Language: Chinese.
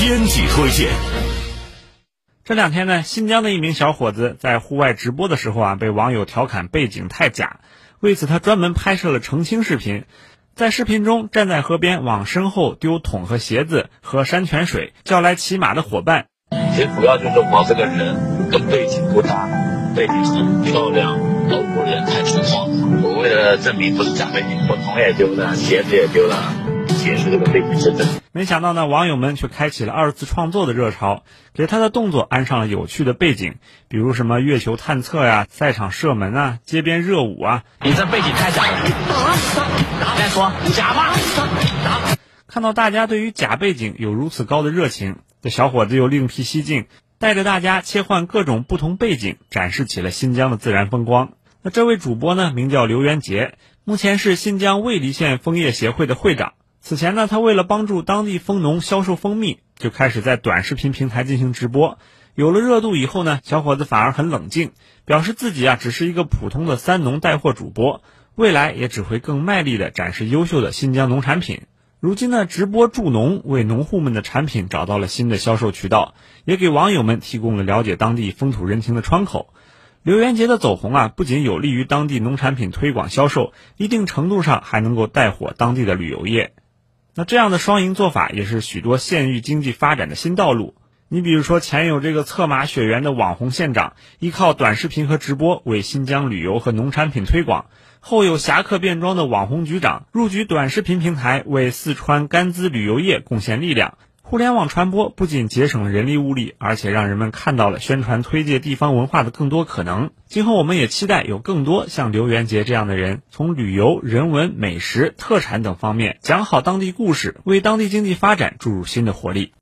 编辑推荐。这两天呢，新疆的一名小伙子在户外直播的时候啊，被网友调侃背景太假，为此他专门拍摄了澄清视频。在视频中，站在河边往身后丢桶和鞋子，喝山泉水，叫来骑马的伙伴。其实主要就是我这个人跟背景不搭，背景很漂亮，老古人太粗犷。我为了证明不是假背景，我桶也丢了，鞋子也丢了。解释这个背景是真。没想到呢，网友们却开启了二次创作的热潮，给他的动作安上了有趣的背景，比如什么月球探测呀、赛场射门啊、街边热舞啊。你这背景太假了！再说假吗？看到大家对于假背景有如此高的热情，这小伙子又另辟蹊径，带着大家切换各种不同背景，展示起了新疆的自然风光。那这位主播呢，名叫刘元杰，目前是新疆尉犁县枫叶协会的会长。此前呢，他为了帮助当地蜂农销售蜂蜜，就开始在短视频平台进行直播。有了热度以后呢，小伙子反而很冷静，表示自己啊只是一个普通的三农带货主播，未来也只会更卖力的展示优秀的新疆农产品。如今呢，直播助农为农户们的产品找到了新的销售渠道，也给网友们提供了了解当地风土人情的窗口。刘元杰的走红啊，不仅有利于当地农产品推广销售，一定程度上还能够带火当地的旅游业。那这样的双赢做法也是许多县域经济发展的新道路。你比如说，前有这个策马雪原的网红县长，依靠短视频和直播为新疆旅游和农产品推广；后有侠客变装的网红局长，入局短视频平台为四川甘孜旅游业贡献力量。互联网传播不仅节省了人力物力，而且让人们看到了宣传推介地方文化的更多可能。今后我们也期待有更多像刘元杰这样的人，从旅游、人文、美食、特产等方面讲好当地故事，为当地经济发展注入新的活力。